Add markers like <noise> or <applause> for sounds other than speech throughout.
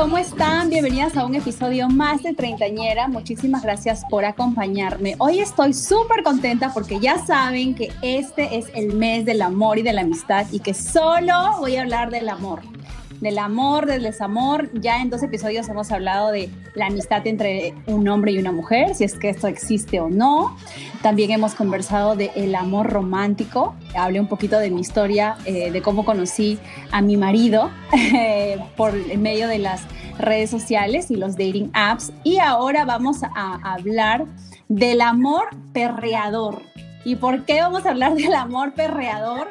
¿cómo están? Bienvenidas a un episodio más de Treintañera. Muchísimas gracias por acompañarme. Hoy estoy súper contenta porque ya saben que este es el mes del amor y de la amistad y que solo voy a hablar del amor del amor, del desamor. Ya en dos episodios hemos hablado de la amistad entre un hombre y una mujer, si es que esto existe o no. También hemos conversado de el amor romántico. Hablé un poquito de mi historia, eh, de cómo conocí a mi marido <laughs> eh, por medio de las redes sociales y los dating apps. Y ahora vamos a hablar del amor perreador. ¿Y por qué vamos a hablar del amor perreador?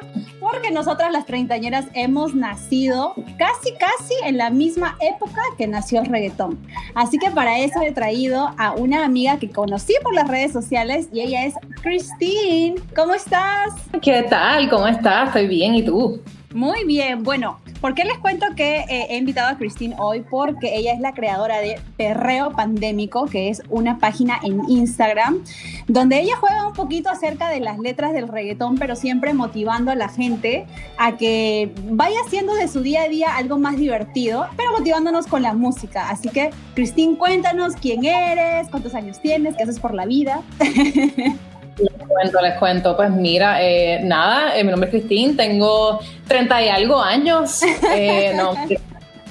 Porque nosotras las treintañeras hemos nacido casi, casi en la misma época que nació el reggaetón. Así que para eso he traído a una amiga que conocí por las redes sociales y ella es Christine. ¿Cómo estás? ¿Qué tal? ¿Cómo estás? Estoy bien. ¿Y tú? Muy bien. Bueno, ¿Por qué les cuento que eh, he invitado a Christine hoy? Porque ella es la creadora de Perreo Pandémico, que es una página en Instagram, donde ella juega un poquito acerca de las letras del reggaetón, pero siempre motivando a la gente a que vaya haciendo de su día a día algo más divertido, pero motivándonos con la música. Así que, Christine, cuéntanos quién eres, cuántos años tienes, qué haces por la vida. <laughs> Les cuento, les cuento. Pues mira, eh, nada, eh, mi nombre es Cristín, tengo 30 y algo años. Eh, <laughs> no,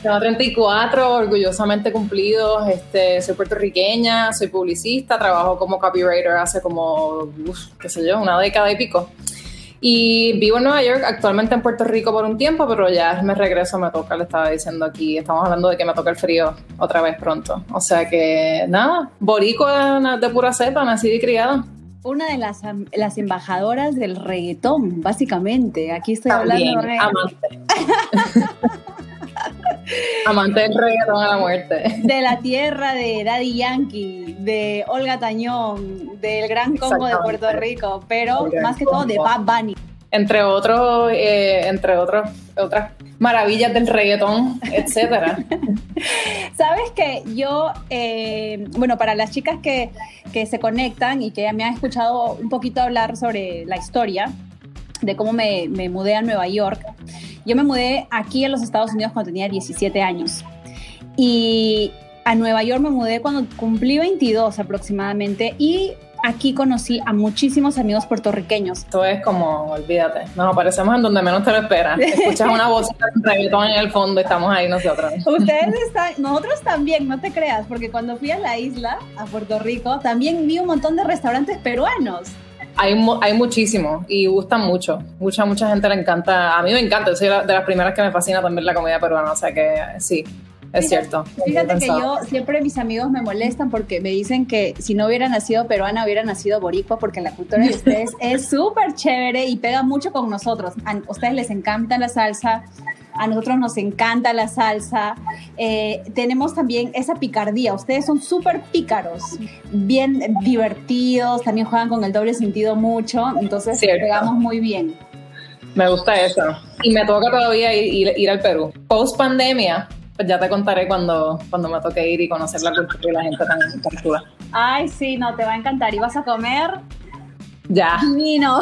tengo 34, orgullosamente cumplidos. Este, soy puertorriqueña, soy publicista, trabajo como copywriter hace como, qué sé yo, una década y pico. Y vivo en Nueva York, actualmente en Puerto Rico por un tiempo, pero ya me regreso, me toca, le estaba diciendo aquí, estamos hablando de que me toca el frío otra vez pronto. O sea que nada, boricua de pura cepa, nací y criada una de las, las embajadoras del reggaetón, básicamente. Aquí estoy hablando de... Amante. <laughs> amante del reggaetón a la muerte. De la tierra de Daddy Yankee, de Olga Tañón, del Gran Combo de Puerto Rico, pero más que todo de Bad Bunny entre otros, eh, entre otros, otras maravillas del reggaetón, etcétera. <laughs> Sabes que yo, eh, bueno, para las chicas que, que, se conectan y que me han escuchado un poquito hablar sobre la historia de cómo me, me mudé a Nueva York, yo me mudé aquí en los Estados Unidos cuando tenía 17 años. Y a Nueva York me mudé cuando cumplí 22 aproximadamente y aquí conocí a muchísimos amigos puertorriqueños. Esto es como, olvídate, nos aparecemos en donde menos te lo esperas. Escuchas una voz de reggaetón en el fondo y estamos ahí nosotros. Ustedes están, nosotros también, no te creas, porque cuando fui a la isla, a Puerto Rico, también vi un montón de restaurantes peruanos. Hay, hay muchísimo y gustan mucho. Mucha, mucha gente le encanta. A mí me encanta. soy de las primeras que me fascina también la comida peruana. O sea que sí, es cierto. Fíjate que yo siempre mis amigos me molestan porque me dicen que si no hubiera nacido peruana hubiera nacido boricua porque la cultura de ustedes <laughs> es súper chévere y pega mucho con nosotros. A ustedes les encanta la salsa, a nosotros nos encanta la salsa. Eh, tenemos también esa picardía. Ustedes son súper pícaros, bien divertidos, también juegan con el doble sentido mucho, entonces pegamos muy bien. Me gusta eso. Y me toca todavía ir, ir al Perú. Post pandemia, pues ya te contaré cuando, cuando me toque ir y conocer la cultura y la gente tan, tan Ay, sí, no, te va a encantar. ¿Y vas a comer? Ya. Vino.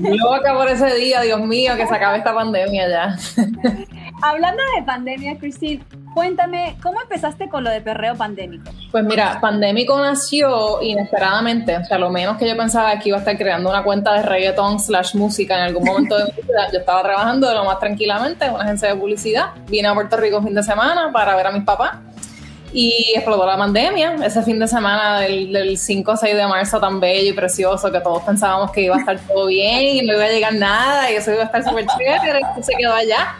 Loca por ese día, Dios mío, que se acabe esta pandemia ya. <laughs> Hablando de pandemia, Christine, cuéntame, ¿cómo empezaste con lo de perreo pandémico? Pues mira, pandémico nació inesperadamente. O sea, lo menos que yo pensaba que iba a estar creando una cuenta de reggaeton slash música en algún momento de mi vida. Yo estaba trabajando de lo más tranquilamente en una agencia de publicidad. Vine a Puerto Rico un fin de semana para ver a mis papás. Y explotó la pandemia, ese fin de semana del, del 5 o 6 de marzo tan bello y precioso que todos pensábamos que iba a estar todo bien y no iba a llegar nada y eso iba a estar súper chévere se quedó allá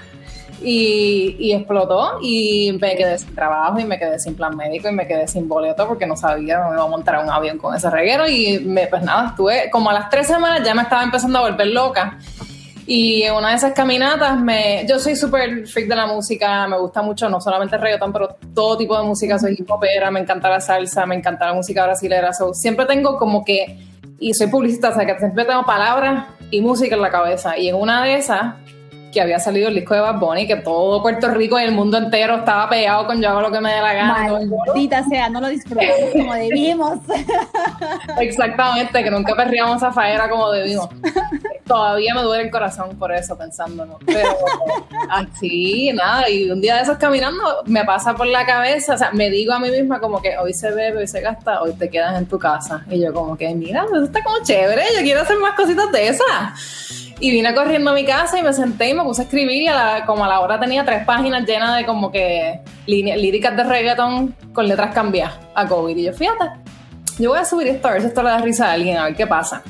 y, explotó y me quedé sin trabajo y me quedé sin plan médico y me quedé sin boleto porque no sabía, me iba a montar un avión con ese reguero y me, pues nada, estuve como a las tres semanas ya me estaba empezando a volver loca. Y en una de esas caminatas, me, yo soy súper freak de la música, me gusta mucho, no solamente el reggaetón, pero todo tipo de música, soy hip hopera, me encanta la salsa, me encanta la música brasilera, siempre tengo como que, y soy publicista, o sea que siempre tengo palabras y música en la cabeza. Y en una de esas, que había salido el disco de Bad Bunny, que todo Puerto Rico y el mundo entero estaba pegado con yo hago lo que me dé la gana. Maldita sea, no lo disfrutamos como debimos. <laughs> Exactamente, que nunca perríamos a faera como debimos. todavía me duele el corazón por eso, pensándolo. Pero así, nada, y un día de esos caminando me pasa por la cabeza, o sea, me digo a mí misma como que hoy se bebe, hoy se gasta, hoy te quedas en tu casa. Y yo como que, mira, eso está como chévere, yo quiero hacer más cositas de esas. Y vine corriendo a mi casa y me senté y me puse a escribir y a la, como a la hora tenía tres páginas llenas de como que líricas de reggaeton con letras cambiadas a COVID. Y yo, fíjate, yo voy a subir esto a ver si esto le da risa a alguien, a ver qué pasa.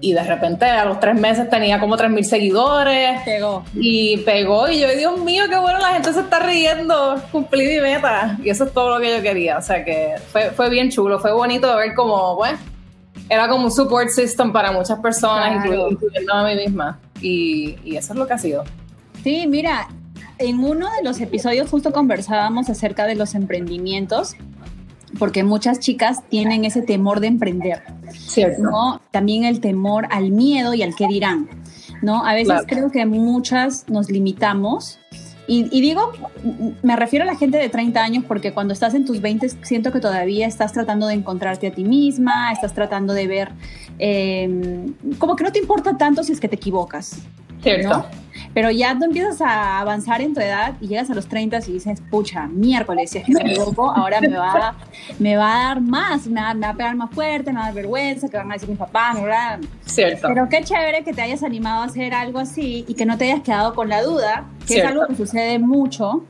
Y de repente a los tres meses tenía como tres mil seguidores. Pegó. Y pegó y yo, Dios mío, qué bueno, la gente se está riendo, cumplí mi meta. Y eso es todo lo que yo quería. O sea que fue, fue bien chulo, fue bonito de ver como, pues, era como un support system para muchas personas, incluyendo a mí misma. Y, y eso es lo que ha sido. Sí, mira, en uno de los episodios justo conversábamos acerca de los emprendimientos porque muchas chicas tienen ese temor de emprender. Cierto. ¿no? También el temor al miedo y al qué dirán. ¿no? A veces creo que muchas nos limitamos. Y, digo, me refiero a la gente de 30 años porque cuando estás en tus 20 siento que todavía estás tratando de encontrarte a ti misma, estás tratando de ver, eh, como que no te importa tanto si es que te equivocas. Cierto. ¿no? Pero ya tú empiezas a avanzar en tu edad y llegas a los 30 y dices, pucha, miércoles, si es que me equivoco, <laughs> ahora me va, me va a dar más, me va, me va, a pegar más fuerte, me va a dar vergüenza, que van a decir mis papás, ¿verdad? <laughs> Cierto. Pero qué chévere que te hayas animado a hacer algo así y que no te hayas quedado con la duda, que Cierto. es algo que sucede mucho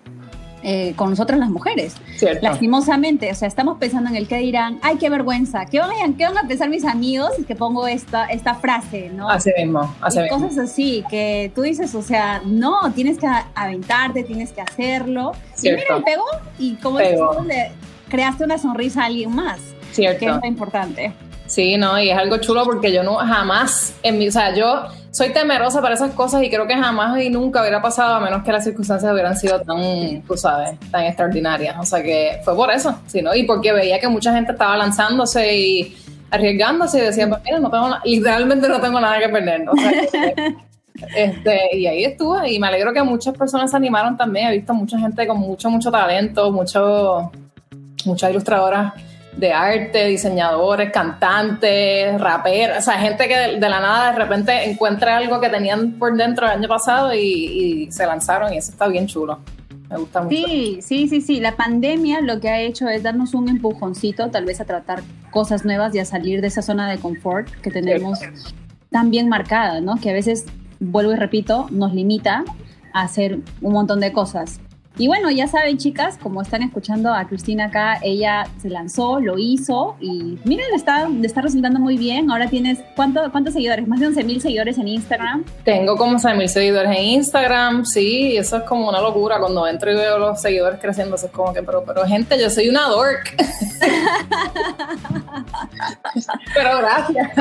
eh, con nosotras las mujeres. Cierto. Lastimosamente, o sea, estamos pensando en el que dirán, ay, qué vergüenza, ¿qué van, a, qué van a pensar mis amigos si que pongo esta, esta frase, ¿no? Así mismo, así y mismo. cosas así, que tú dices, o sea, no, tienes que aventarte, tienes que hacerlo. Cierto. Y mira, pegó, y como Pegó. dices, le creaste una sonrisa a alguien más, Cierto. que es lo importante. Sí, no, y es algo chulo porque yo no jamás, en mi, o sea, yo soy temerosa para esas cosas y creo que jamás y nunca hubiera pasado a menos que las circunstancias hubieran sido tan, tú sabes, tan extraordinarias. O sea que fue por eso, ¿sí, no? Y porque veía que mucha gente estaba lanzándose y arriesgándose y decía, pues mira, no tengo, literalmente no tengo nada que perder. <laughs> Este, y ahí estuve y me alegro que muchas personas se animaron también. He visto mucha gente con mucho, mucho talento, mucho, muchas ilustradoras de arte, diseñadores, cantantes, raperos, o sea, gente que de, de, la nada de repente encuentra algo que tenían por dentro el año pasado y, y, se lanzaron y eso está bien chulo. Me gusta mucho. Sí, sí, sí, sí. La pandemia lo que ha hecho es darnos un empujoncito, tal vez a tratar cosas nuevas y a salir de esa zona de confort que tenemos sí. tan bien marcada, ¿no? Que a veces, vuelvo y repito, nos limita a hacer un montón de cosas. Y bueno, ya saben, chicas, como están escuchando a Cristina acá, ella se lanzó, lo hizo y miren, está, le está resultando muy bien. Ahora tienes, ¿cuánto, ¿cuántos seguidores? Más de 11 mil seguidores en Instagram. Tengo como 11 mil seguidores en Instagram, sí, eso es como una locura. Cuando entro y veo los seguidores creciendo, eso es como que, pero, pero gente, yo soy una dork. <laughs> pero gracias.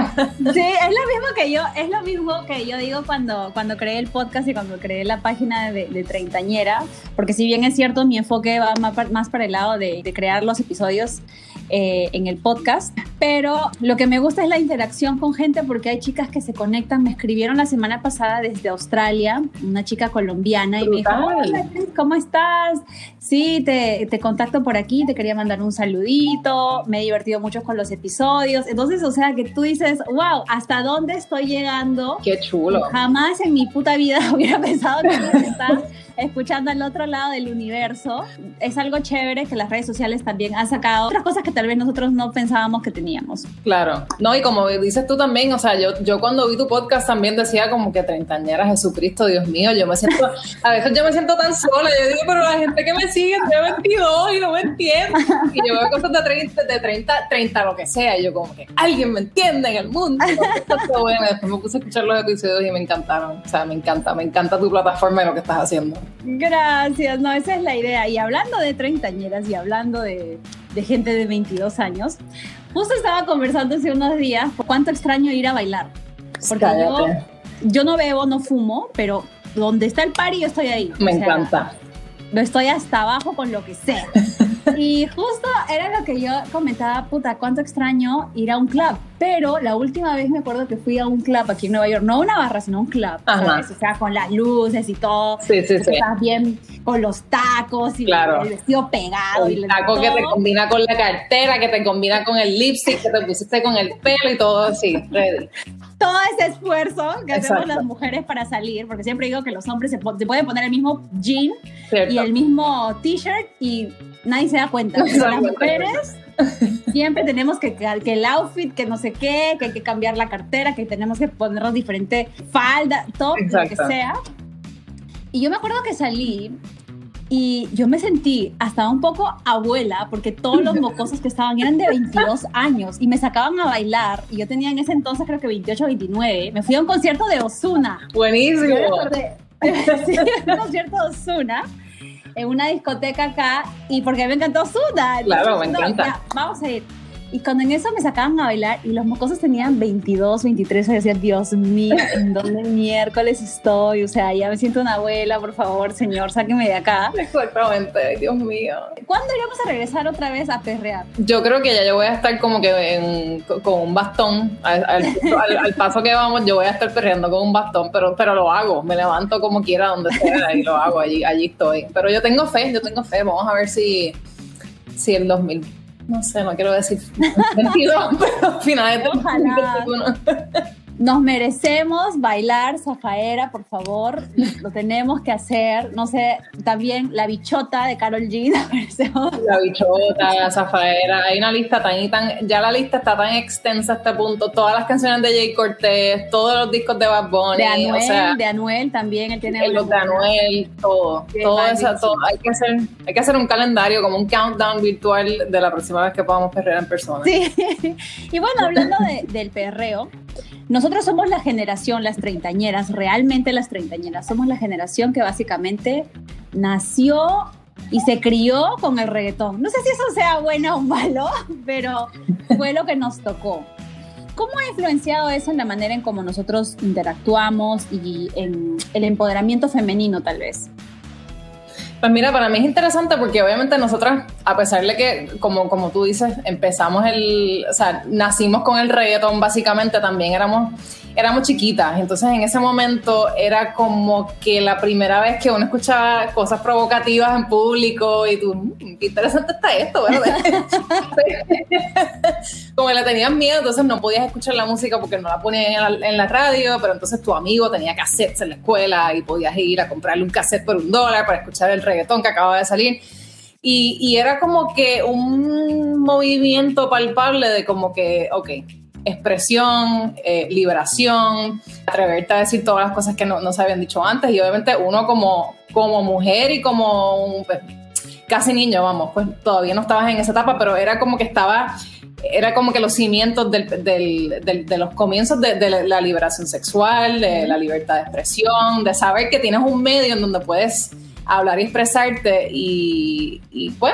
Sí, es lo mismo que yo, es lo mismo que yo digo cuando, cuando creé el podcast y cuando creé la página de, de Treintañera, porque si bien es cierto, mi enfoque va más para el lado de crear los episodios eh, en el podcast, pero lo que me gusta es la interacción con gente porque hay chicas que se conectan. Me escribieron la semana pasada desde Australia, una chica colombiana, y me dijo, hola, ¿cómo estás? Sí, te, te, contacto por aquí, te quería mandar un saludito, me he divertido mucho con los episodios. Entonces, o sea, que tú dices, wow, ¿hasta dónde estoy llegando? Qué chulo. Jamás en mi puta vida <laughs> hubiera pensado que estar escuchando al otro lado del universo. Es algo chévere que las redes sociales también han sacado otras cosas que tal vez nosotros no pensábamos que teníamos. Claro, no, y como dices tú también, o sea, yo, yo cuando vi tu podcast también decía como que treintañera Jesucristo, Dios mío, yo me siento, a veces yo me siento tan sola, yo digo, pero la gente que me sigue tiene 22 y no me entiende, y yo veo cosas de 30, de 30, 30, lo que sea, y yo como que alguien me entiende en el mundo, está bueno, después me puse a escuchar los episodios y me encantaron, o sea, me encanta, me encanta tu plataforma y lo que estás haciendo. Gracias, no, esa es la idea. Y hablando de treintañeras y hablando de, de, gente de 22 años, justo estaba conversando hace unos días cuánto extraño ir a bailar. Porque yo, yo, no bebo, no fumo, pero donde está el party yo estoy ahí. Me o sea, encanta. Lo estoy hasta abajo con lo que sea. <laughs> y justo era lo que yo comentaba, puta, cuánto extraño ir a un club. Pero la última vez me acuerdo que fui a un club aquí en Nueva York, no una barra, sino un club, ¿sabes? O sea, con las luces y todo. Sí, sí, sí. Estás bien con los tacos y claro. el vestido pegado. El y taco todo. que te combina con la cartera, que te combina con el lipstick, que te pusiste con el pelo y todo así, ready. Todo ese esfuerzo que hacemos las mujeres para salir, porque siempre digo que los hombres se, pueden poner el mismo jean y el mismo t-shirt y nadie se da cuenta. las mujeres siempre tenemos que, que el outfit, que no sé qué, que hay que cambiar la cartera, que tenemos que ponernos diferente falda, todo lo que sea. Y yo me acuerdo que salí y yo me sentí hasta un poco abuela porque todos los mocosos que estaban eran de 22 años y me sacaban a bailar y yo tenía en ese entonces creo que 28 o 29. Me fui a un concierto de Osuna. Buenísimo. <laughs> sí, un concierto de Osuna en una discoteca acá y porque me encantó Osuna. Claro, me encanta. vamos a ir. Y cuando en eso me sacaban a bailar y los mocosos tenían 22, 23, yo decía, Dios mío, ¿en dónde <laughs> miércoles estoy? O sea, ya me siento una abuela, por favor, señor, sáqueme de acá. Exactamente, Dios mío. ¿Cuándo íbamos a regresar otra vez a perrear? Yo creo que ya yo voy a estar como que con un bastón, al, paso que vamos, yo voy a estar perreando con un bastón, pero, pero lo hago, me levanto como quiera, donde sea, y lo hago, allí, allí estoy. Pero yo tengo fe, yo tengo fe, vamos a ver si, si el 2000 no sé, no quiero decir <laughs> 22, <laughs> pero finales del Ojalá. <laughs> Nos merecemos bailar Zafaera, por favor. Lo tenemos que hacer. No sé, también la bichota de Carol G. <laughs> La bichota, Zafaera. Hay una lista tan y tan. Ya la lista está tan extensa a este punto. Todas las canciones de Jay Cortés, todos los discos de Bad Bunny. De Anuel, de Anuel también. Él tiene los de Anuel, todo. todo eso, todo. Hay que, hacer, hay que hacer un calendario, como un countdown virtual de la próxima vez que podamos perrear en persona. Sí. <laughs> Y bueno, hablando del perreo. Nosotros somos la generación, las treintañeras, realmente las treintañeras, somos la generación que básicamente nació y se crió con el reggaetón. No sé si eso sea bueno o malo, <laughs> pero fue lo que nos tocó. ¿Cómo ha influenciado eso en la manera en cómo nosotros interactuamos y en el empoderamiento femenino tal vez? Pues mira, para mí es interesante porque obviamente nosotras, a pesar de que, como, como tú dices, empezamos el, o sea, nacimos con el reggaetón básicamente, también éramos éramos chiquitas, entonces en ese momento era como que la primera vez que uno escuchaba cosas provocativas en público y tú, mm, qué interesante está esto, ¿verdad? <laughs> como le tenías miedo, entonces no podías escuchar la música porque no la ponían en la, radio, pero entonces tu amigo tenía cassettes en la escuela y podías ir a comprarle un cassette por un dólar para escuchar el reggaetón que acababa de salir. Y, y era como que un movimiento palpable de como que, ok, expresión, eh, liberación, atreverte a decir todas las cosas que no, se habían dicho antes y obviamente uno como, como mujer y como pues, casi niño, vamos, pues todavía no estabas en esa etapa, pero era como que estaba, era como que los cimientos de los comienzos de, la liberación sexual, de la libertad de expresión, de saber que tienes un medio en donde puedes hablar y expresarte y, y pues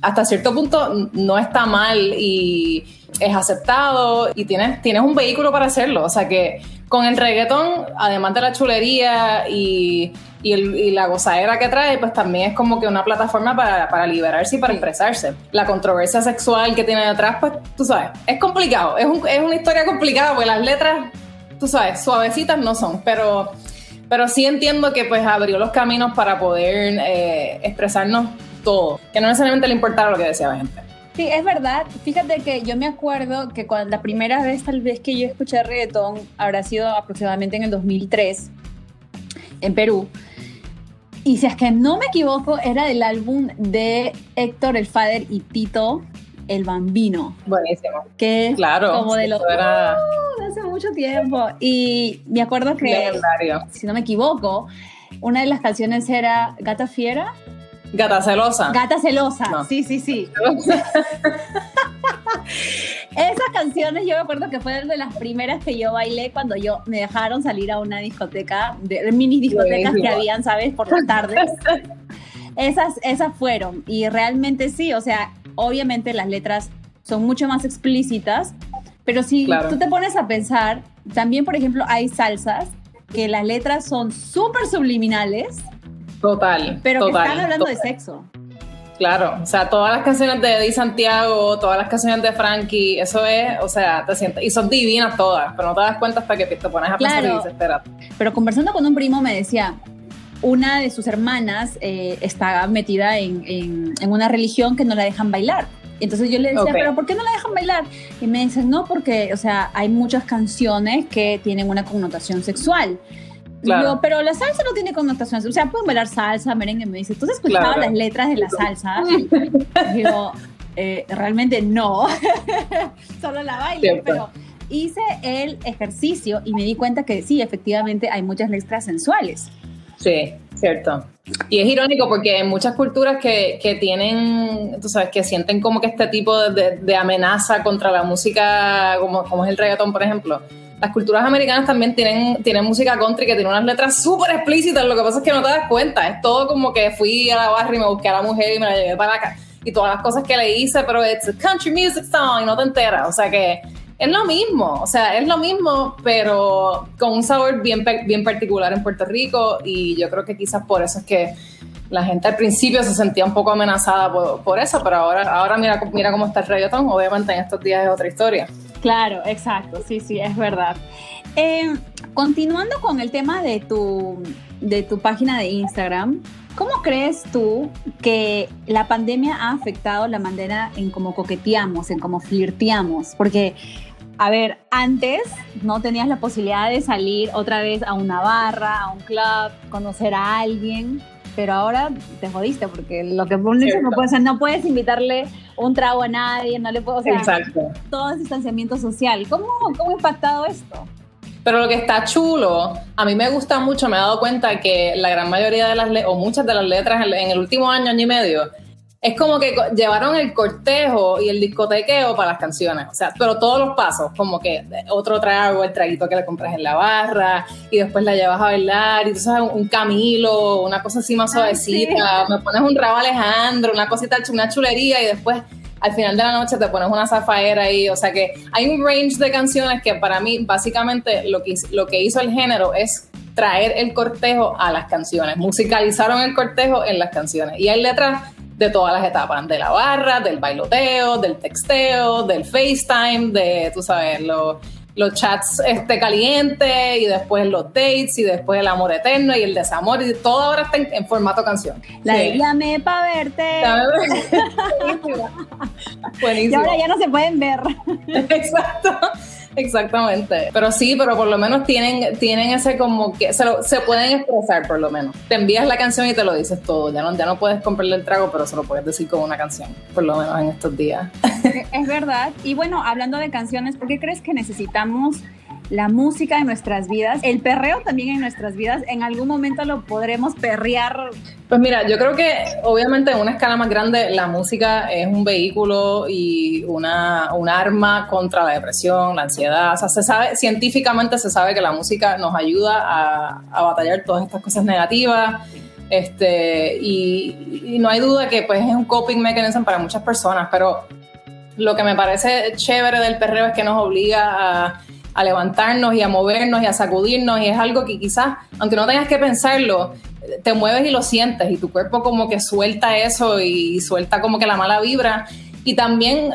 hasta cierto punto no está mal y es aceptado y tienes, tienes un vehículo para hacerlo. O sea que con el reggaetón, además de la chulería y, y, la gozadera que trae, pues también es como que una plataforma para, para liberarse y para expresarse. La controversia sexual que tiene detrás, pues tú sabes, es complicado, es, un, es una historia complicada porque las letras, tú sabes, suavecitas no son, pero, pero sí entiendo que pues abrió los caminos para poder eh, expresarnos todo, que no necesariamente le importara lo que decía la gente. Sí, es verdad. Fíjate que yo me acuerdo que cuando la primera vez tal vez que yo escuché reggaetón habrá sido aproximadamente en el 2003 en Perú. Y si es que no me equivoco, era del álbum de Héctor el Fader y Tito el Bambino. Buenísimo. Que claro, como de lo era... Uh, hace mucho tiempo. Y me acuerdo que, si no me equivoco, una de las canciones era Gata Fiera Gata celosa. Gata celosa. Sí, sí, sí. <laughs> Esas canciones yo me acuerdo que fueron de las primeras que yo bailé cuando yo me dejaron salir a una discoteca, de, mini discotecas que habían, ¿sabes? Por las tardes. <laughs> esas, esas fueron. Y realmente sí, o sea, obviamente las letras son mucho más explícitas, pero si tú te pones a pensar, también, por ejemplo, hay salsas que las letras son súper subliminales Total. Pero que están hablando de sexo. Claro, o sea, todas las canciones de Eddie Santiago, todas las canciones de Frankie, eso es, o sea, te sientes, y son divinas todas, pero no te das cuenta hasta que te pones a pensar y dices, espera. Pero conversando con un primo me decía, una de sus hermanas eh, está metida en, en, una religión que no la dejan bailar. entonces yo le decía, pero ¿por qué no la dejan bailar? Y me dicen, no, porque, o sea, hay muchas canciones que tienen una connotación sexual. Claro. pero la salsa no tiene connotación, o sea, pueden bailar salsa, merengue, me dice, ¿tú has escuchado las letras de la salsa? digo, eh, realmente no, <laughs> solo la bailo, pero hice el ejercicio y me di cuenta que sí, efectivamente hay muchas letras sensuales. Sí, cierto. Y es irónico porque en muchas culturas que, que tienen, tú sabes, que sienten como que este tipo de, de, amenaza contra la música, como, como es el reggaetón, por ejemplo, las culturas americanas también tienen, tienen música country que tiene unas letras súper explícitas, lo que pasa es que no te das cuenta, es todo como que fui a la barra y me busqué a la mujer y me la llevé para acá, y todas las cosas que le hice, pero es country music song y no te enteras, o sea que es lo mismo, o sea, es lo mismo, pero con un sabor bien, bien particular en Puerto Rico y yo creo que quizás por eso es que la gente al principio se sentía un poco amenazada por, eso, pero ahora, ahora mira, mira cómo está el reggaetón, obviamente en estos días es otra historia. Claro, exacto, sí, sí, es verdad. Eh, continuando con el tema de tu, de tu página de Instagram, ¿cómo crees tú que la pandemia ha afectado la manera en cómo coqueteamos, en cómo flirteamos? Porque a ver, antes no tenías la posibilidad de salir otra vez a una barra, a un club, conocer a alguien, pero ahora te jodiste porque lo que pones no puedes, no puedes invitarle un trago a nadie, no le puedo, o sea, Exacto. todo es distanciamiento social. ¿Cómo, ¿Cómo ha impactado esto? Pero lo que está chulo, a mí me gusta mucho, me he dado cuenta que la gran mayoría de las, o muchas de las letras en el último año, año y medio, es como que llevaron el cortejo y el discotequeo para las canciones, o sea, pero todos los pasos, como que otro trago, el traguito que le compras en la barra y después la llevas a bailar y tú sabes, un Camilo, una cosa así más suavecita, me pones un rabo Alejandro, una cosita, una chulería y después al final de la noche te pones una zafaera ahí, o sea que hay un range de canciones que para mí básicamente lo que, lo que hizo el género es traer el cortejo a las canciones, musicalizaron el cortejo en las canciones y hay letras de todas las etapas, de la barra, del bailoteo, del texteo, del FaceTime, de, tú sabes, los, los chats este, calientes y después los dates y después el amor eterno y el desamor y todo ahora está en, formato canción. La de llamé para verte. <laughs> <laughs> Buenísimo. Y ahora ya no se pueden ver. Exacto. Exactamente. Pero sí, pero por lo menos tienen, tienen ese como que se, se pueden expresar por lo menos. Te envías la canción y te lo dices todo. Ya no, ya no puedes comprarle el trago, pero se lo puedes decir con una canción, por lo menos en estos días. Es verdad. Y bueno, hablando de canciones, ¿por qué crees que necesitamos la música en nuestras vidas, el perreo también en nuestras vidas, en algún momento lo podremos perrear. Pues mira, yo creo que obviamente en una escala más grande la música es un vehículo y una, un arma contra la depresión, la ansiedad. O sea, se sabe, científicamente se sabe que la música nos ayuda a, a batallar todas estas cosas negativas. Este, y, y, no hay duda que pues es un coping mechanism para muchas personas, pero lo que me parece chévere del perreo es que nos obliga a a levantarnos y a movernos y a sacudirnos y es algo que quizás, aunque no tengas que pensarlo, te mueves y lo sientes y tu cuerpo como que suelta eso y suelta como que la mala vibra. Y también,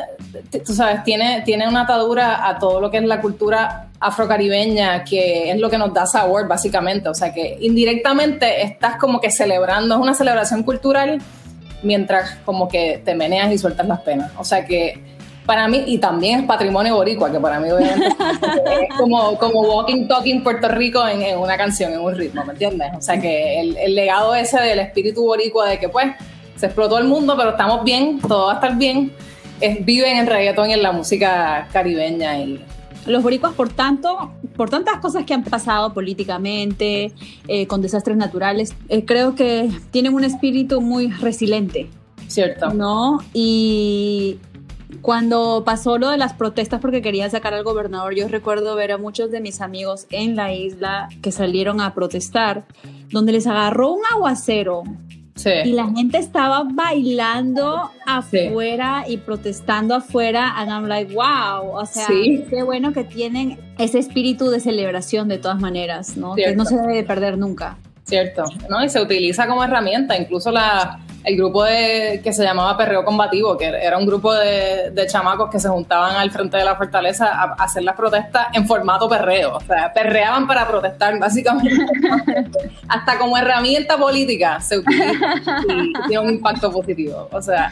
tú sabes, tiene, tiene una atadura a todo lo que es la cultura afrocaribeña, que es lo que nos da sabor básicamente, o sea que indirectamente estás como que celebrando, es una celebración cultural mientras como que te meneas y sueltas las penas, o sea que para mí, y también es patrimonio boricua, que para mí obviamente <laughs> es como, como walking, talking Puerto Rico en, una canción, en un ritmo, ¿me entiendes? O sea que el, legado ese del espíritu boricua de que pues se explotó el mundo, pero estamos bien, todo va a estar bien, es, viven en el reggaetón y en la música caribeña y los boricuas, por tanto, por tantas cosas que han pasado políticamente, eh, con desastres naturales, eh, creo que tienen un espíritu muy resiliente. Cierto. ¿No? Y cuando pasó lo de las protestas porque querían sacar al gobernador, yo recuerdo ver a muchos de mis amigos en la isla que salieron a protestar, donde les agarró un aguacero. Y la gente estaba bailando afuera y protestando afuera. And I'm like, wow. O sea, qué bueno que tienen ese espíritu de celebración de todas maneras, ¿no? Que no se debe perder nunca. Cierto, ¿no? Y se utiliza como herramienta, incluso la, el grupo de, que se llamaba Perreo Combativo, que era un grupo de, de chamacos que se juntaban al frente de la fortaleza a, hacer las protestas en formato perreo, o sea, perreaban para protestar, básicamente. <laughs> Hasta como herramienta política se utiliza y tiene un impacto positivo, o sea.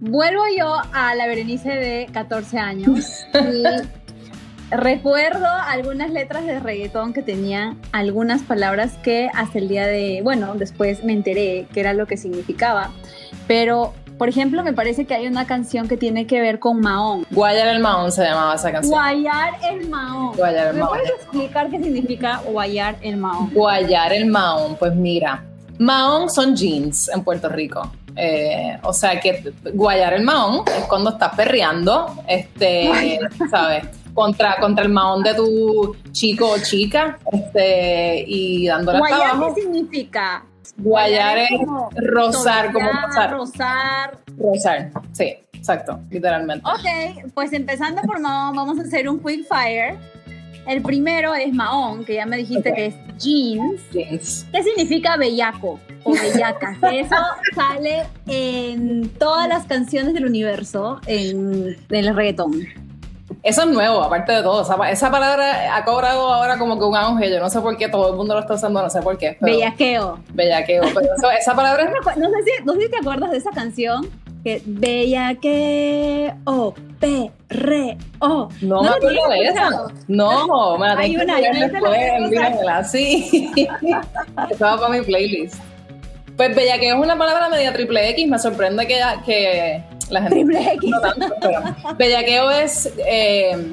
vuelvo yo a la Berenice de 14 años y recuerdo algunas letras de reggaetón que tenían algunas palabras que hasta el día de, bueno, después me enteré que era lo que significaba, pero por ejemplo, me parece que hay una canción que tiene que ver con Mahón. Guayar el Mahón se llamaba esa canción. Guayar el Mahón. Guayar el ¿Me Mahón. puedes explicar qué significa guayar el Mahón? Guayar el Mahón, pues mira, Mahón son jeans en Puerto Rico. Eh, o sea que guayar el Mahón es cuando estás perreando, este, ¿sabes? Contra, contra el mahón de tu chico o chica, este, y dándole hasta ¿Guayar abajo. qué significa? Guayar es como rozar, como rozar. rozar. Rozar, sí, exacto, literalmente. Ok, pues empezando por Mahón, vamos a hacer un quick fire. El primero es Mahón, que ya me dijiste que es jeans. Jeans. ¿Qué significa bellaco o bellaca? <laughs> Eso sale en todas las canciones del universo en, en el reggaetón. Eso es nuevo, aparte de todo. Esa, esa palabra ha cobrado ahora como que un auge. Yo no sé por qué todo el mundo lo está usando, no sé por qué. pero- Bellaqueo. Bellaqueo. Pero eso- esa palabra No, me no sé si, no sé si te acuerdas de esa canción que bellaqueo, perreo. No, me la acuerdo de esa. No, me la tengo que una, no después, voy a usar. envíamela, sí. <laughs> Estaba para mi playlist. Pues bellaqueo es una palabra media triple X. Me sorprende que, que la gente Triple X. no tanto, pero bellaqueo es eh,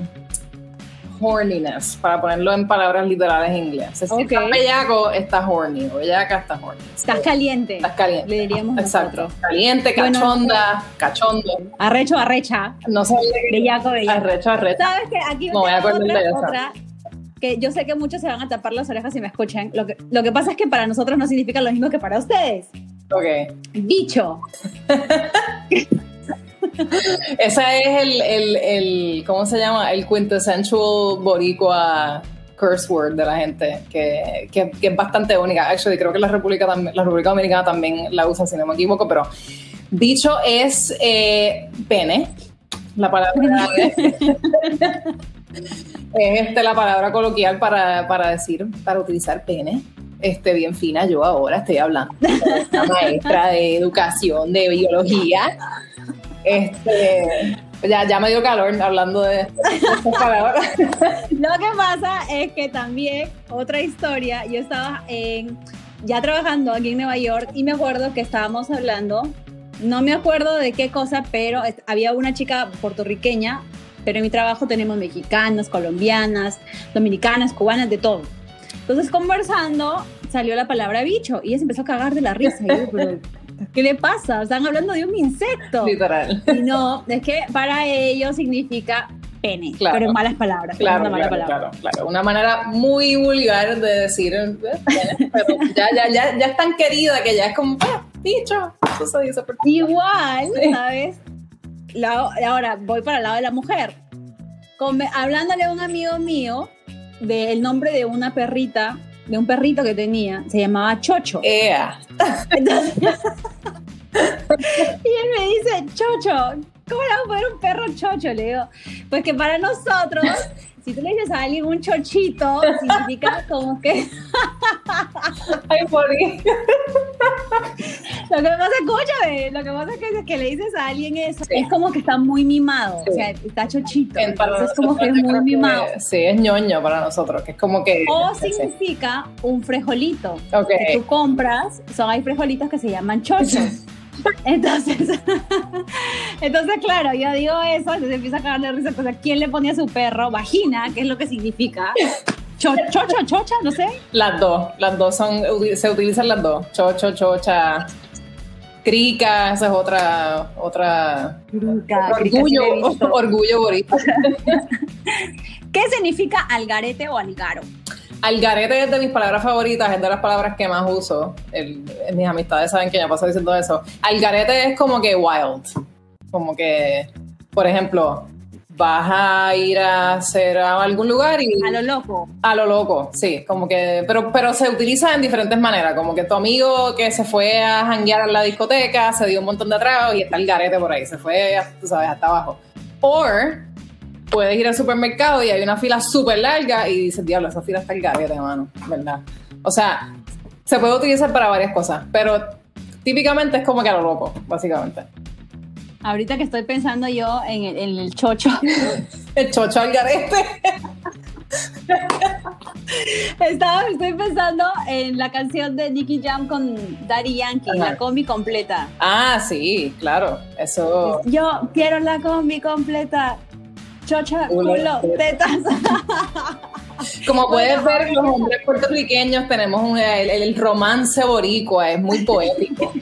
horniness, para ponerlo en palabras literales en inglés. Si Ok. estás bellaco, estás horny. O bellaca, estás horny. Estás caliente. Estás caliente. Le diríamos Exacto. nosotros. Caliente, Bueno, cachonda, cachondo. Arrecho, arrecha. No que... Bellaco, bellaco. Arrecho, arrecho. ¿Sabes que Aquí Me voy a de otra, otra que yo sé que muchos se van a tapar las orejas si me escuchan. Lo que, lo que pasa es que para nosotros no significa lo mismo que para ustedes. Ok. Bicho. <laughs> <laughs> Ese es el, el, el, ¿cómo se llama? El quintessential boricua curse word de la gente, que, que, que es bastante única. Actually, creo que la República, también- la República Dominicana también la usa, si no me equivoco, pero bicho es eh, pene. La palabra <laughs> es, es, este, la palabra coloquial para, para decir, para utilizar pene. Este, bien fina, yo ahora estoy hablando. Una maestra de educación, de biología. Este, ya, ya me dio calor hablando de, de estas palabras. <laughs> Lo que pasa es que también, otra historia, yo estaba en, ya trabajando aquí en Nueva York y me acuerdo que estábamos hablando, no me acuerdo de qué cosa, pero había una chica puertorriqueña, pero en mi trabajo tenemos mexicanas, colombianas, dominicanas, cubanas, de todo. Entonces conversando salió la palabra bicho y ella se empezó a cagar de la risa. Y yo, pero, ¿Qué le pasa? Están hablando de un insecto. Literal. Y no, es que para ellos significa pene, Claro. pero en malas palabras. Claro, una mala claro, palabra. claro, claro. Una manera muy vulgar de decir, eh, pero ya, ya, ya, ya es tan querida que ya es como, ah, bicho. Eso se dice por Igual, Sí. ¿sabes? La- ahora voy para el lado de la mujer. Come- hablándole a un amigo mío del nombre de una perrita, de un perrito que tenía, se llamaba Chocho. Ea. Entonces- <laughs> y él me dice, Chocho, ¿cómo le vamos a poner un perro Chocho? Le digo, pues que para nosotros, si tú le dices a alguien un chochito, significa como que Ay, morí. <laughs> Lo que pasa, escúchame, lo que pasa es que, que le dices a alguien eso, Sí. es como que está muy mimado, Sí. o sea, está chochito, En- para entonces es como que es muy mimado. que Sí, es ñoño para nosotros, que es como que. O sí. significa un frijolito, Ok. que tú compras, son hay frijolitos que se llaman chochos. <laughs> Entonces, <laughs> entonces, claro, yo digo eso, entonces empieza a cagar de risa, pues, ¿a quién le ponía a su perro? Vagina, ¿qué es lo que significa? Cho- chocho, chocha, no sé. Las dos, las dos son, se utilizan las dos. Chocho, chocha, crica, esa es otra, otra Crica, crica, orgullo, visto. <laughs> orgullo boricua. <laughs> ¿Qué significa algarete o algaro? Algarete es de mis palabras favoritas, es de las palabras que más uso. El- mis amistades saben que ya paso diciendo eso. Algarete es como que wild. Como que, por ejemplo, vas a ir a hacer a algún lugar y A lo loco. a lo loco, sí, como que, pero, pero se utiliza en diferentes maneras, como que tu amigo que se fue a janguear a la discoteca, se dio un montón de tragos y está el garete por ahí, se fue, tú sabes, hasta abajo. O puedes ir al supermercado y hay una fila súper larga y dices, diablo, esa fila está el garete, mano, ¿verdad? O sea, se puede utilizar para varias cosas, pero típicamente es como que a lo loco, básicamente. Ahorita que estoy pensando yo en el, en el chocho. <laughs> el chocho al garete. Estaba, estoy pensando en la canción de Nicky Jam con Daddy Yankee, la combi completa. Ah, sí, claro. Eso. Yo quiero la combi completa. Chocha, culo, tetas. <laughs> Como puedes ver, los hombres puertorriqueños tenemos el, romance boricua, es muy poético.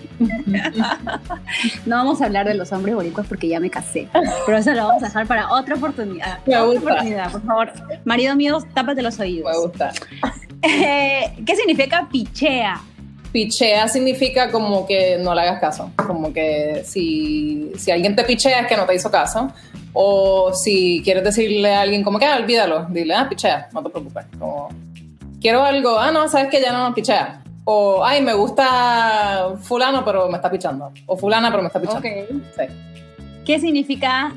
No vamos a hablar de los hombres boricuas porque ya me casé, pero eso lo vamos a dejar para otra oportunidad. Me otra oportunidad, por favor. Marido mío, tápate los oídos. Me gusta. Eh, ¿Qué significa pichea? Pichea significa como que no le hagas caso, como que si, si alguien te pichea es que no te hizo caso, o si quieres decirle a alguien como que, ah, olvídalo, dile, ah, pichea, no te preocupes. Como, quiero algo, ah, no, sabes que ya no pichea. O, ay, me gusta fulano, pero me está pichando. O fulana, pero me está pichando. Sí. ¿Qué significa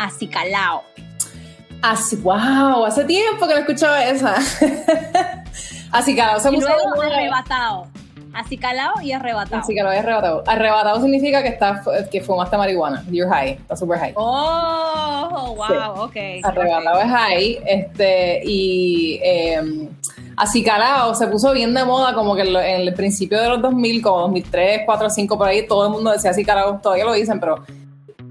acicalao? Así, wow, hace tiempo que no escuchaba esa. <laughs> acicalao se y luego arrebatado. Acicalado y arrebatado. Acicalado y arrebatado. Arrebatado significa que estás, que fumaste marihuana. You're high. Estás super high. Oh, wow, ok. Arrebatado es high. Este, y eh, acicalado se puso bien de moda como que en, el principio de los 2000, como 2003, 4, 5, por ahí, todo el mundo decía acicalado. Todavía lo dicen, pero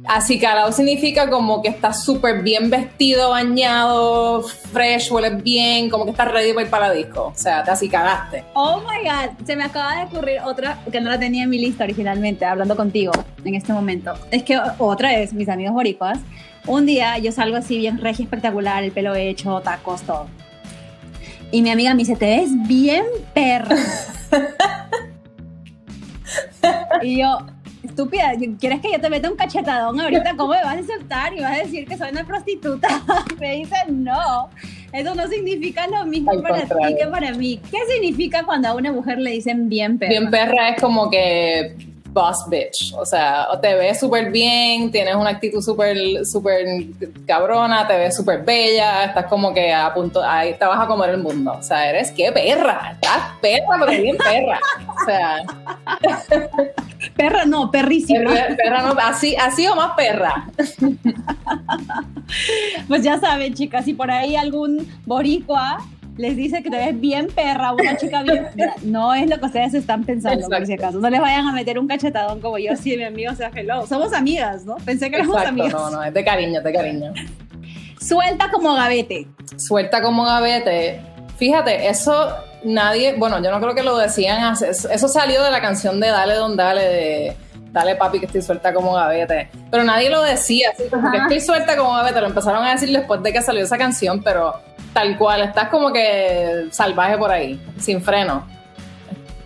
Acicalado significa como que estás súper bien vestido, bañado, fresh, hueles bien, como que estás ready para ir para la disco. O sea, te acicalaste. Oh my God, se me acaba de ocurrir otra que no la tenía en mi lista originalmente, hablando contigo en este momento. Es que otra vez, mis amigos boricuas, un día yo salgo así bien regia, espectacular, el pelo hecho, tacos, todo. Y mi amiga me dice, te ves bien perra. <laughs> y yo, estúpida, ¿quieres que yo te meta un cachetadón ahorita? ¿Cómo me vas a aceptar y vas a decir que soy una prostituta? <laughs> me dicen, no, eso no significa lo mismo para ti que para mí. ¿Qué significa cuando a una mujer le dicen bien perra? Bien perra es como que boss bitch. O sea, te ves súper bien, tienes una actitud súper, súper cabrona, te ves súper bella, estás como que a punto, ahí te vas a comer el mundo. O sea, eres qué perra, estás perra, pero bien perra. O sea. <laughs> Perra no, perrísima. Perra, no, así, así o más perra. <laughs> Pues ya saben, chicas, si por ahí algún boricua les dice que te ves bien perra, una chica bien. <laughs> No es lo que ustedes están pensando, por si acaso. No les vayan a meter un cachetadón como yo, sí, mi amigo, sea, hello. Somos amigas, ¿no? Pensé que éramos amigas. No, no, es de cariño, de cariño. Suelta como gavete. Suelta como gavete. Fíjate, eso nadie, bueno, yo no creo que lo decían, eso salió de la canción de Dale Don Dale, de Dale papi que estoy suelta como gavete, pero nadie lo decía, así como que estoy suelta como gavete, lo empezaron a decir después de que salió esa canción, pero tal cual, estás como que salvaje por ahí, sin freno.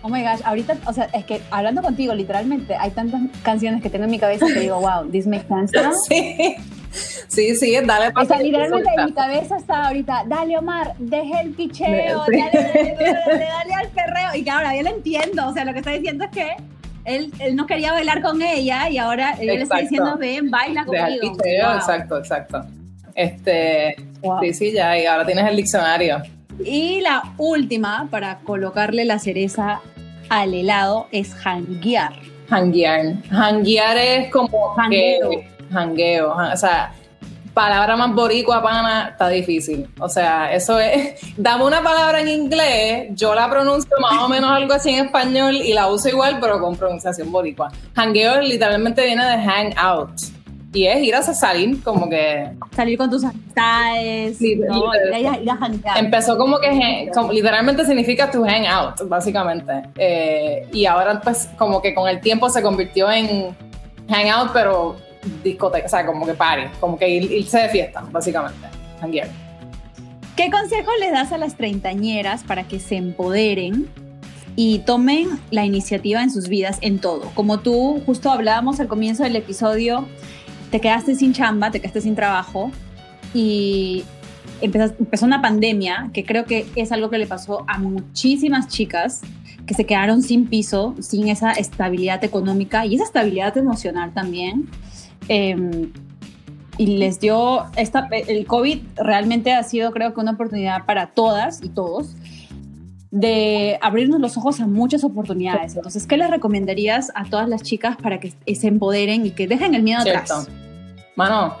Oh my gosh, ahorita, o sea, es que hablando contigo, literalmente, hay tantas canciones que tengo en mi cabeza que digo, wow, this makes sense <laughs> Sí. Sí, sí, dale O sea, literalmente en mi cabeza está ahorita, dale Omar, deje el picheo, dale, dale, al perreo. Y que ahora yo lo entiendo, o sea, lo que está diciendo es que él, él no quería bailar con ella y ahora él le está diciendo, ven, baila conmigo. Deja el picheo, exacto, exacto. Este, sí, sí, ya, y ahora tienes el diccionario. Y la última, para colocarle la cereza al helado, es hanguear. Hanguear. Hanguear es como hangueo. Hangueo. O sea, palabra más boricua, pana, está difícil. O sea, eso es. <laughs> Dame una palabra en inglés, yo la pronuncio más o menos algo así en español y la uso igual, pero con pronunciación boricua. Hangueo literalmente viene de hang out y es ir a salir como que salir con tus amistades ¿no? ir, a, empezó como que literalmente significa to hang out básicamente eh, y ahora pues como que con el tiempo se convirtió en hang out pero discoteca o sea como que party como que irse de fiesta básicamente hanguear ¿Qué consejos les das a las treintañeras para que se empoderen y tomen la iniciativa en sus vidas en todo? Como tú justo hablábamos al comienzo del episodio, te quedaste sin chamba, te quedaste sin trabajo y empezó, empezó una pandemia, que creo que es algo que le pasó a muchísimas chicas que se quedaron sin piso, sin esa estabilidad económica y esa estabilidad emocional también. Em, y les dio, esta, el COVID realmente ha sido creo que una oportunidad para todas y todos. de abrirnos los ojos a muchas oportunidades. Entonces, ¿qué les recomendarías a todas las chicas para que se empoderen y que dejen el miedo atrás? Mano,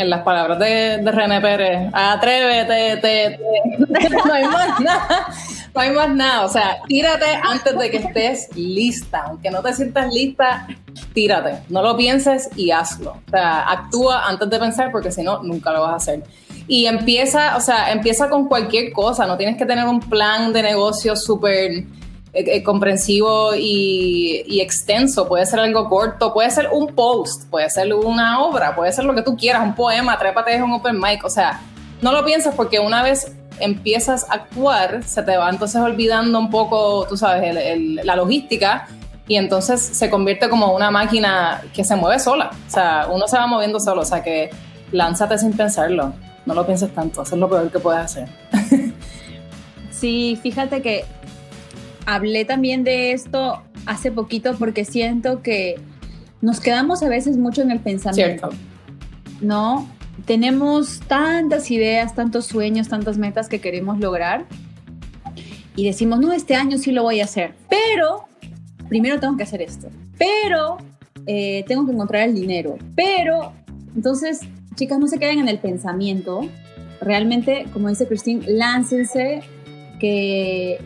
en las palabras de, René Pérez, atrévete, <laughs> no hay más nada, no hay más nada, o sea, tírate antes de que estés lista, aunque no te sientas lista, tírate, no lo pienses y hazlo, o sea, actúa antes de pensar porque si no, nunca lo vas a hacer. Y empieza, o sea, empieza con cualquier cosa, no tienes que tener un plan de negocio súper eh, eh, comprensivo y, extenso, puede ser algo corto, puede ser un post, puede ser una obra, puede ser lo que tú quieras, un poema, trépate es un open mic, o sea, no lo pienses porque una vez empiezas a actuar, se te va entonces olvidando un poco, tú sabes, la logística y entonces se convierte como una máquina que se mueve sola, o sea, uno se va moviendo solo, o sea que lánzate sin pensarlo, no lo pienses tanto, eso es lo peor que puedes hacer. <laughs> Sí, fíjate que hablé también de esto hace poquito porque siento que nos quedamos a veces mucho en el pensamiento. ¿No? Tenemos tantas ideas, tantos sueños, tantas metas que queremos lograr y decimos, no, este año sí lo voy a hacer, pero primero tengo que hacer esto, pero eh, tengo que encontrar el dinero, pero entonces, chicas, no se queden en el pensamiento, realmente, como dice Christine, láncense, que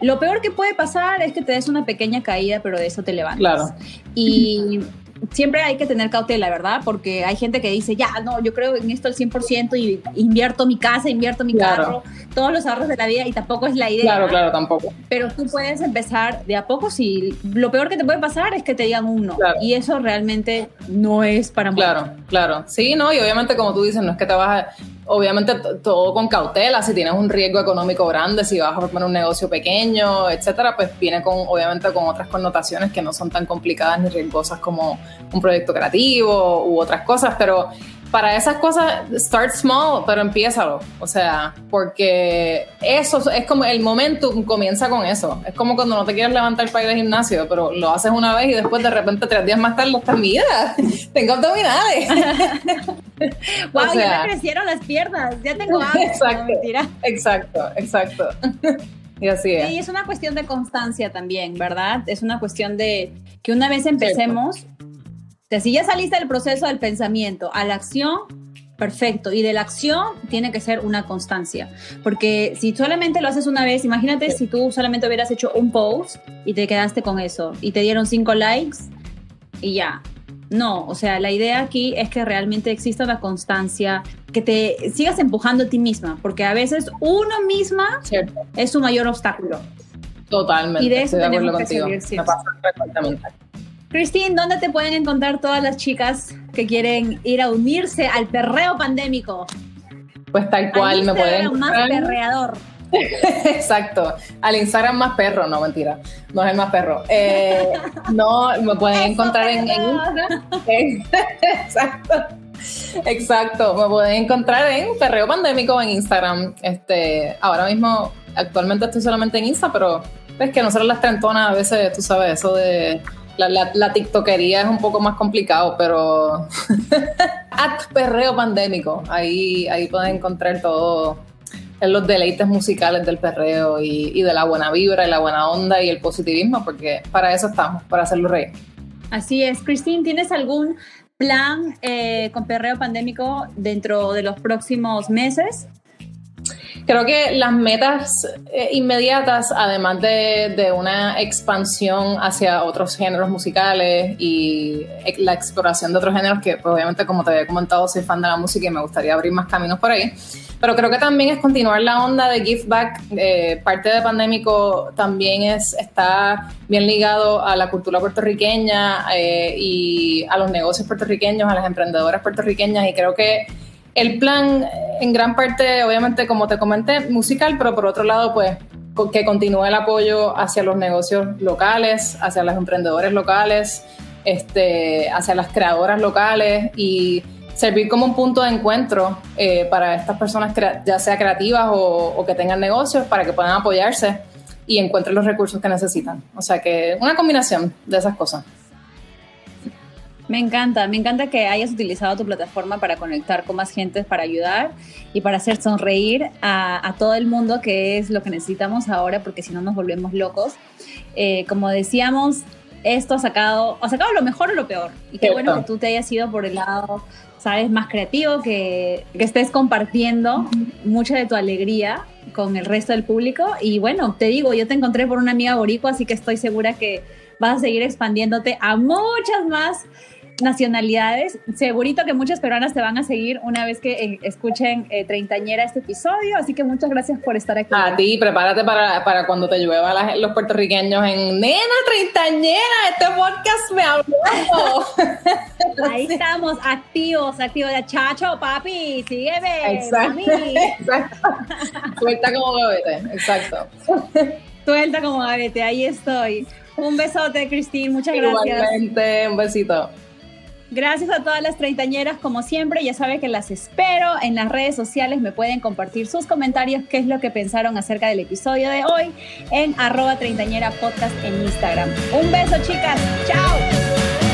lo peor que puede pasar es que te des una pequeña caída, pero de eso te levantas. Claro. Y <laughs> siempre hay que tener cautela, ¿verdad? Porque hay gente que dice, ya, no, yo creo en esto al 100% y invierto mi casa, invierto mi carro, todos los ahorros de la vida y tampoco es la idea. Claro, claro, tampoco. Pero tú puedes empezar de a poco si lo peor que te puede pasar es que te digan uno. Y eso realmente no es para Claro, claro. Sí, no, y obviamente como tú dices, no es que te vas a obviamente todo con cautela, si tienes un riesgo económico grande, si vas a formar un negocio pequeño, etcétera, pues viene con obviamente con otras connotaciones que no son tan complicadas ni riesgosas como un proyecto creativo u otras cosas, pero para esas cosas, start small, pero empiézalo. O sea, porque eso es como el momento comienza con eso. Es como cuando no te quieres levantar para ir al gimnasio, pero lo haces una vez y después de repente tres días más tarde estás, mira, <laughs> tengo abdominales. <laughs> wow, ya me crecieron las piernas, ya tengo <laughs> hambre. Exacto, exacto, exacto. Y así es. Y es una cuestión de constancia también, ¿verdad? Es una cuestión de que una vez empecemos, si ya saliste del proceso del pensamiento a la acción, perfecto. Y de la acción tiene que ser una constancia. Porque si solamente lo haces una vez, imagínate si tú solamente hubieras hecho un post y te quedaste con eso y te dieron cinco likes y ya. No, o sea, la idea aquí es que realmente exista una constancia, que te sigas empujando a ti misma, porque a veces uno misma es su mayor obstáculo. Totalmente. Y de eso tenemos que salir, sí. Christine, ¿dónde te pueden encontrar todas las chicas que quieren ir a unirse al perreo pandémico? Pues tal cual, me pueden. más perreador. <laughs> Exacto, al Instagram más perro, no mentira, no es el más perro. Eh, <laughs> no, me pueden encontrar en, Instagram. <laughs> Exacto, exacto, me pueden encontrar en Perreo Pandémico en Instagram. Este, ahora mismo, actualmente estoy solamente en Insta, pero es que nosotros las trentonas a veces, tú sabes, eso de la, la, tiktokería es un poco más complicado, pero <laughs> at perreo pandémico, ahí, ahí pueden encontrar todo en los deleites musicales del perreo y, de la buena vibra y la buena onda y el positivismo, porque para eso estamos, para hacerlo reír. Así es. Cristín, ¿tienes algún plan eh, con perreo pandémico dentro de los próximos meses? Creo que las metas eh, inmediatas, además de, una expansión hacia otros géneros musicales y la exploración de otros géneros, que pues, obviamente como te había comentado soy fan de la música y me gustaría abrir más caminos por ahí, pero creo que también es continuar la onda de Give Back. Eh, parte de Pandémico también es, está bien ligado a la cultura puertorriqueña eh, y a los negocios puertorriqueños, a las emprendedoras puertorriqueñas y creo que el plan, en gran parte, obviamente, como te comenté, musical, pero por otro lado, pues que continúe el apoyo hacia los negocios locales, hacia los emprendedores locales, este, hacia las creadoras locales y servir como un punto de encuentro eh, para estas personas, ya sea creativas o, o, que tengan negocios, para que puedan apoyarse y encuentren los recursos que necesitan. O sea que una combinación de esas cosas. Me encanta, me encanta que hayas utilizado tu plataforma para conectar con más gente, para ayudar y para hacer sonreír a, todo el mundo, que es lo que necesitamos ahora, porque si no nos volvemos locos. Eh, como decíamos, esto ha sacado, ha sacado lo mejor o lo peor. Y qué bueno que tú te hayas ido por el lado, sabes, más creativo, que, que estés compartiendo mucha de tu alegría con el resto del público. Y bueno, te digo, yo te encontré por una amiga boricua, así que estoy segura que vas a seguir expandiéndote a muchas más nacionalidades. Segurito que muchas peruanas te van a seguir una vez que eh, escuchen eh, Treintañera este episodio, así que muchas gracias por estar aquí. A ti, prepárate para, para cuando te llueva los puertorriqueños en Nena Treintañera, este podcast me habló. <laughs> Ahí estamos, activos, activos. De chacho, papi, sígueme. Exacto. <laughs> exacto. Suelta como gavete, exacto. Suelta como gavete, ahí estoy. Un besote, Cristín, muchas gracias. Igualmente, un besito. Gracias a todas las treintañeras, como siempre, ya saben que las espero en las redes sociales, me pueden compartir sus comentarios, qué es lo que pensaron acerca del episodio de hoy en arroba treintañera podcast en Instagram. Un beso chicas, chao.